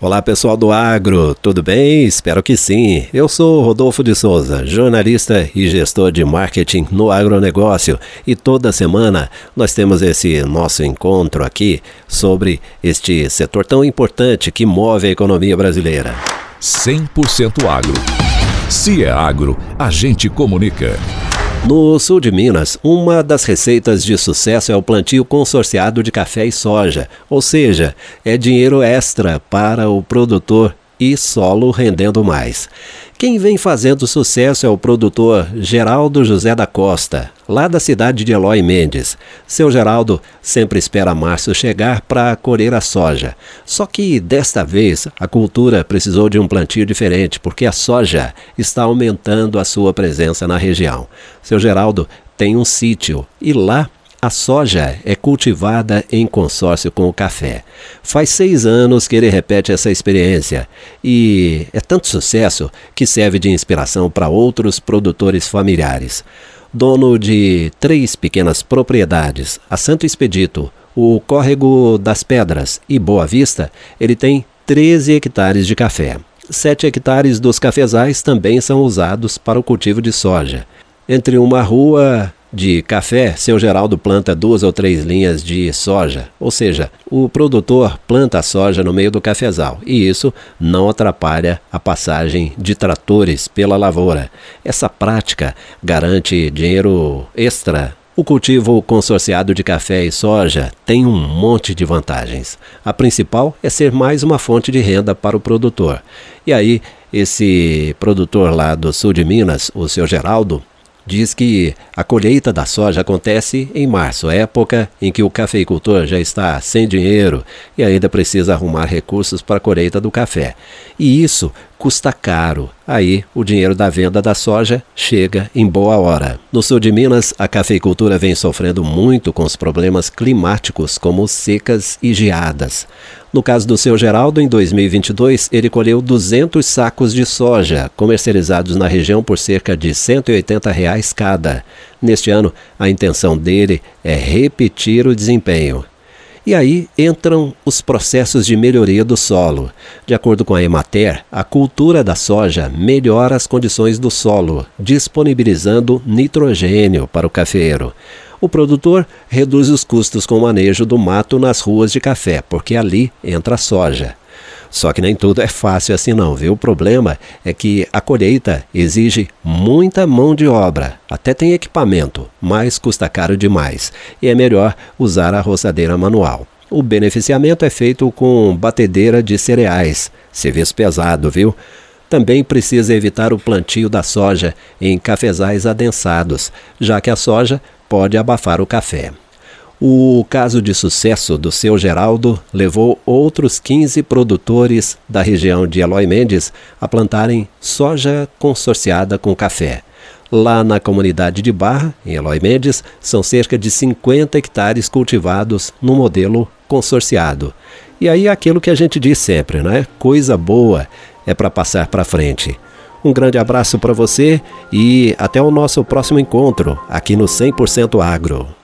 Olá pessoal do Agro, tudo bem? Espero que sim. Eu sou Rodolfo de Souza, jornalista e gestor de marketing no agronegócio e toda semana nós temos esse nosso encontro aqui sobre este setor tão importante que move a economia brasileira. 100% agro. Se é agro, a gente comunica. No sul de Minas, uma das receitas de sucesso é o plantio consorciado de café e soja, ou seja, é dinheiro extra para o produtor e solo rendendo mais. Quem vem fazendo sucesso é o produtor Geraldo José da Costa, lá da cidade de Eloy Mendes. Seu Geraldo sempre espera março chegar para colher a soja. Só que desta vez a cultura precisou de um plantio diferente, porque a soja está aumentando a sua presença na região. Seu Geraldo tem um sítio e lá a soja é cultivada em consórcio com o café. Faz seis anos que ele repete essa experiência e é tanto sucesso que serve de inspiração para outros produtores familiares. Dono de três pequenas propriedades, a Santo Expedito, o Córrego das Pedras e Boa Vista, ele tem 13 hectares de café. Sete hectares dos cafezais também são usados para o cultivo de soja. Entre uma rua de café, seu Geraldo planta duas ou três linhas de soja, ou seja, o produtor planta a soja no meio do cafezal e isso não atrapalha a passagem de tratores pela lavoura. Essa prática garante dinheiro extra o cultivo consorciado de café e soja tem um monte de vantagens. A principal é ser mais uma fonte de renda para o produtor. E aí, esse produtor lá do sul de Minas, o seu Geraldo, diz que a colheita da soja acontece em março, época em que o cafeicultor já está sem dinheiro e ainda precisa arrumar recursos para a colheita do café. E isso custa caro. Aí o dinheiro da venda da soja chega em boa hora. No sul de Minas, a cafeicultura vem sofrendo muito com os problemas climáticos, como secas e geadas. No caso do seu Geraldo, em 2022, ele colheu 200 sacos de soja, comercializados na região por cerca de 180 reais cada. Neste ano, a intenção dele é repetir o desempenho. E aí entram os processos de melhoria do solo. De acordo com a Emater, a cultura da soja melhora as condições do solo, disponibilizando nitrogênio para o cafeiro. O produtor reduz os custos com o manejo do mato nas ruas de café, porque ali entra a soja. Só que nem tudo é fácil assim não, viu? O problema é que a colheita exige muita mão de obra, até tem equipamento, mas custa caro demais e é melhor usar a roçadeira manual. O beneficiamento é feito com batedeira de cereais, serviço pesado, viu? Também precisa evitar o plantio da soja em cafezais adensados, já que a soja pode abafar o café. O caso de sucesso do seu Geraldo levou outros 15 produtores da região de Eloy Mendes a plantarem soja consorciada com café. Lá na comunidade de Barra, em Eloy Mendes, são cerca de 50 hectares cultivados no modelo consorciado. E aí aquilo que a gente diz sempre, né? Coisa boa é para passar para frente. Um grande abraço para você e até o nosso próximo encontro aqui no 100% Agro.